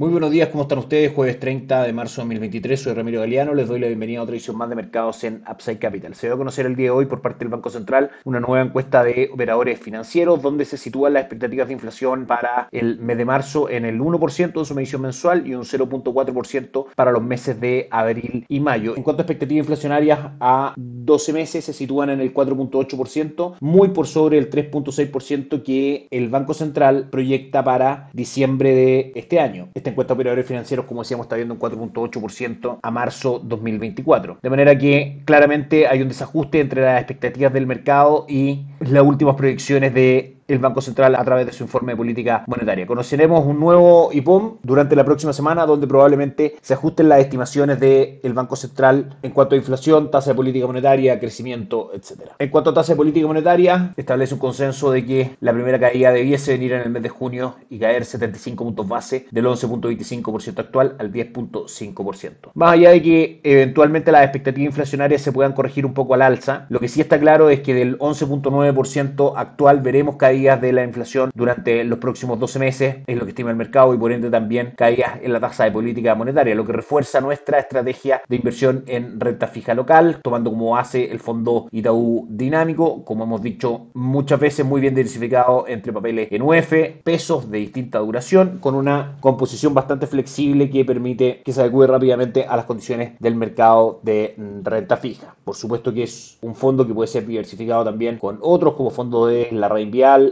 Muy buenos días, ¿cómo están ustedes? Jueves 30 de marzo de 2023, soy Ramiro Galeano, les doy la bienvenida a otra edición más de mercados en Upside Capital. Se va a conocer el día de hoy por parte del Banco Central una nueva encuesta de operadores financieros donde se sitúan las expectativas de inflación para el mes de marzo en el 1% de su medición mensual y un 0.4% para los meses de abril y mayo. En cuanto a expectativas inflacionarias a 12 meses se sitúan en el 4.8%, muy por sobre el 3.6% que el Banco Central proyecta para diciembre de este año. Este encuesta de operadores financieros, como decíamos, está viendo un 4.8% a marzo 2024. De manera que claramente hay un desajuste entre las expectativas del mercado y las últimas proyecciones de el Banco Central a través de su informe de política monetaria. Conoceremos un nuevo IPOM durante la próxima semana donde probablemente se ajusten las estimaciones del Banco Central en cuanto a inflación, tasa de política monetaria, crecimiento, etc. En cuanto a tasa de política monetaria, establece un consenso de que la primera caída debiese venir en el mes de junio y caer 75 puntos base del 11.25% actual al 10.5%. Más allá de que eventualmente las expectativas inflacionarias se puedan corregir un poco al alza, lo que sí está claro es que del 11.9% actual veremos caídas de la inflación durante los próximos 12 meses, es lo que estima el mercado y por ende también caídas en la tasa de política monetaria, lo que refuerza nuestra estrategia de inversión en renta fija local, tomando como base el fondo Itaú Dinámico, como hemos dicho muchas veces, muy bien diversificado entre papeles en UF, pesos de distinta duración, con una composición bastante flexible que permite que se adecue rápidamente a las condiciones del mercado de renta fija. Por supuesto que es un fondo que puede ser diversificado también con otros como fondo de la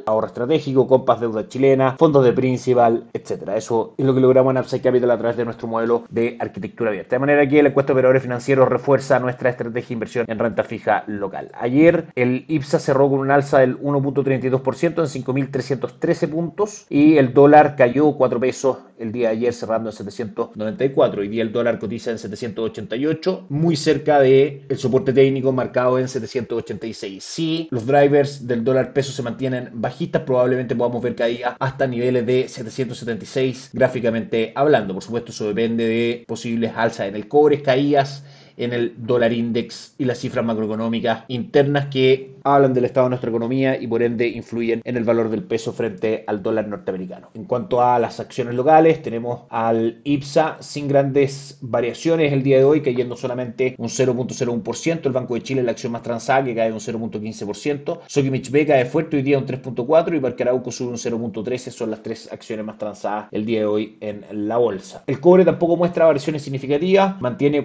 Ahorro estratégico, compas deuda chilena, fondos de principal, etcétera. Eso es lo que logramos en Upside Capital a través de nuestro modelo de arquitectura abierta. De manera que la encuesta de operadores financieros refuerza nuestra estrategia de inversión en renta fija local. Ayer el IPSA cerró con un alza del 1.32% en 5.313 puntos y el dólar cayó 4 pesos el día de ayer cerrando en 794. Hoy día el dólar cotiza en 788, muy cerca del el soporte técnico marcado en 786. Si los drivers del dólar peso se mantienen bajistas, probablemente podamos ver caídas hasta niveles de 776 gráficamente hablando. Por supuesto, eso depende de posibles alzas en el cobre, caídas en el dólar index y las cifras macroeconómicas internas que hablan del estado de nuestra economía y por ende influyen en el valor del peso frente al dólar norteamericano. En cuanto a las acciones locales, tenemos al IPSA sin grandes variaciones el día de hoy, cayendo solamente un 0.01%. El Banco de Chile, la acción más transada, que cae un 0.15%. Sokimich B cae fuerte hoy día un 3.4% y Parque Arauco sube un 0.13%. Son las tres acciones más transadas el día de hoy en la bolsa. El cobre tampoco muestra variaciones significativas, mantiene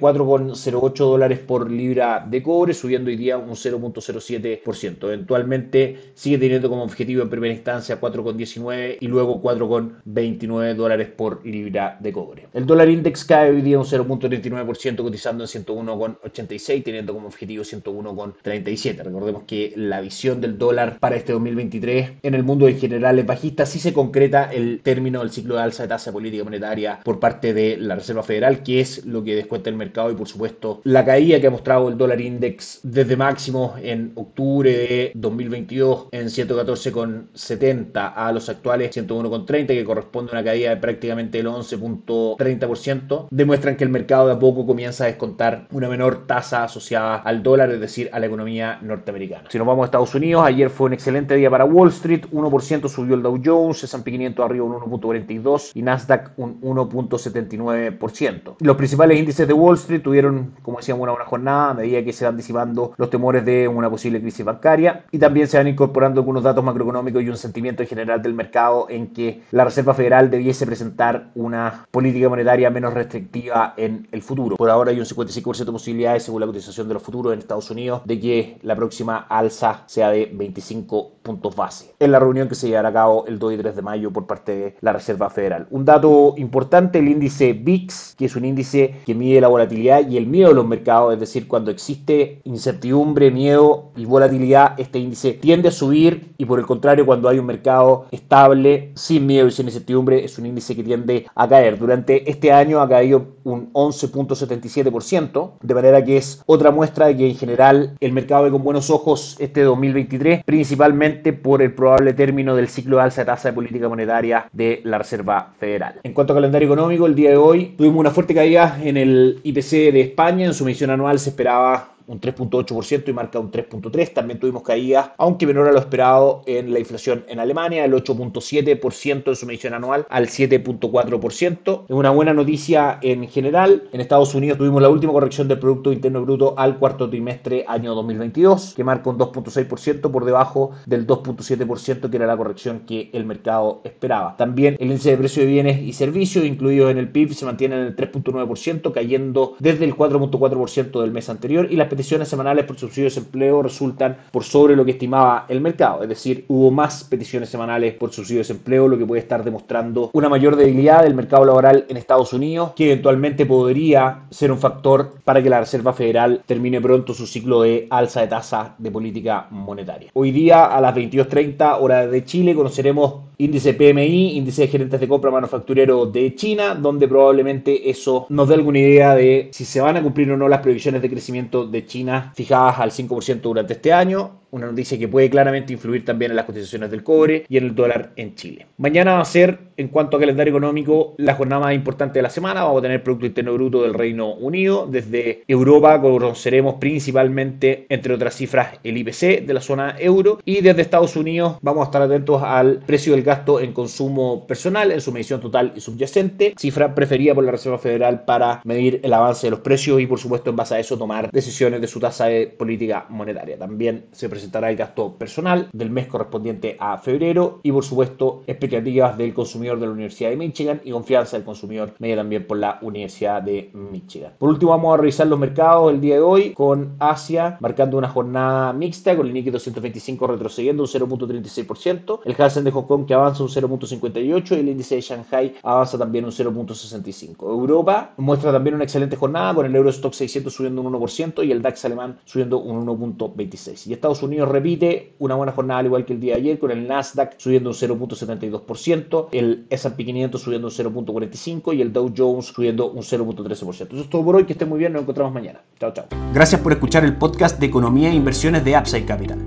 4.08 dólares por libra de cobre, subiendo hoy día un 0.07%. Eventualmente sigue teniendo como objetivo en primera instancia 4,19 y luego 4,29 dólares por libra de cobre. El dólar index cae hoy día un 0.39% cotizando en 101,86 teniendo como objetivo 101,37. Recordemos que la visión del dólar para este 2023 en el mundo en general es bajista. Si se concreta el término del ciclo de alza de tasa política monetaria por parte de la Reserva Federal, que es lo que descuenta el mercado y por supuesto la caída que ha mostrado el dólar index desde máximo en octubre de 2022 en 114,70 a los actuales 101,30 que corresponde a una caída de prácticamente el 11.30% demuestran que el mercado de a poco comienza a descontar una menor tasa asociada al dólar, es decir, a la economía norteamericana. Si nos vamos a Estados Unidos, ayer fue un excelente día para Wall Street, 1% subió el Dow Jones, S&P 500 arriba un 1.42 y Nasdaq un 1.79%. Los principales índices de Wall Street tuvieron, como decíamos, una buena jornada a medida que se van disipando los temores de una posible crisis bancaria y también se van incorporando algunos datos macroeconómicos y un sentimiento en general del mercado en que la Reserva Federal debiese presentar una política monetaria menos restrictiva en el futuro. Por ahora hay un 55% de posibilidades, según la cotización de los futuros en Estados Unidos, de que la próxima alza sea de 25 puntos base en la reunión que se llevará a cabo el 2 y 3 de mayo por parte de la Reserva Federal. Un dato importante, el índice VIX, que es un índice que mide la volatilidad y el miedo de los mercados, es decir, cuando existe incertidumbre, miedo y volatilidad este índice tiende a subir y por el contrario, cuando hay un mercado estable, sin miedo y sin incertidumbre, es un índice que tiende a caer. Durante este año ha caído un 11.77%, de manera que es otra muestra de que en general el mercado ve con buenos ojos este 2023, principalmente por el probable término del ciclo de alza de tasa de política monetaria de la Reserva Federal. En cuanto a calendario económico, el día de hoy tuvimos una fuerte caída en el IPC de España, en su medición anual se esperaba un 3.8% y marca un 3.3%. También tuvimos caídas, aunque menor a lo esperado, en la inflación en Alemania, el 8.7% en su medición anual al 7.4%. Es una buena noticia en general. En Estados Unidos tuvimos la última corrección del Producto Interno Bruto al cuarto trimestre año 2022, que marca un 2.6% por debajo del 2.7% que era la corrección que el mercado esperaba. También el índice de precio de bienes y servicios, incluidos en el PIB, se mantiene en el 3.9%, cayendo desde el 4.4% del mes anterior y las peticiones semanales por subsidio de desempleo resultan por sobre lo que estimaba el mercado. Es decir, hubo más peticiones semanales por subsidio de desempleo, lo que puede estar demostrando una mayor debilidad del mercado laboral en Estados Unidos, que eventualmente podría ser un factor para que la Reserva Federal termine pronto su ciclo de alza de tasa de política monetaria. Hoy día a las 22.30 hora de Chile conoceremos índice PMI, índice de gerentes de compra manufacturero de China, donde probablemente eso nos dé alguna idea de si se van a cumplir o no las previsiones de crecimiento de China fijadas al 5% durante este año una noticia que puede claramente influir también en las cotizaciones del cobre y en el dólar en Chile. Mañana va a ser, en cuanto a calendario económico, la jornada más importante de la semana. Vamos a tener Producto Interno Bruto del Reino Unido. Desde Europa conoceremos principalmente, entre otras cifras, el IPC de la zona euro. Y desde Estados Unidos vamos a estar atentos al precio del gasto en consumo personal, en su medición total y subyacente, cifra preferida por la Reserva Federal para medir el avance de los precios y, por supuesto, en base a eso tomar decisiones de su tasa de política monetaria. También se presenta presentará el gasto personal del mes correspondiente a febrero y por supuesto expectativas del consumidor de la Universidad de Michigan y confianza del consumidor media también por la Universidad de Michigan. Por último vamos a revisar los mercados el día de hoy con Asia marcando una jornada mixta con el Nikkei 225 retrocediendo un 0.36%, el Hansen de Hong Kong que avanza un 0.58 y el índice de Shanghai avanza también un 0.65. Europa muestra también una excelente jornada con el Eurostock 600 subiendo un 1% y el DAX alemán subiendo un 1.26. Y Estados Unidos repite una buena jornada al igual que el día de ayer con el Nasdaq subiendo un 0.72%, el S&P 500 subiendo un 0.45% y el Dow Jones subiendo un 0.13%. Eso es todo por hoy, que estén muy bien, nos encontramos mañana. Chao, chao. Gracias por escuchar el podcast de Economía e Inversiones de Upside Capital.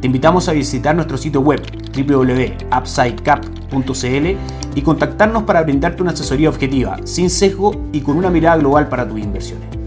Te invitamos a visitar nuestro sitio web www.upsidecap.cl y contactarnos para brindarte una asesoría objetiva, sin sesgo y con una mirada global para tus inversiones.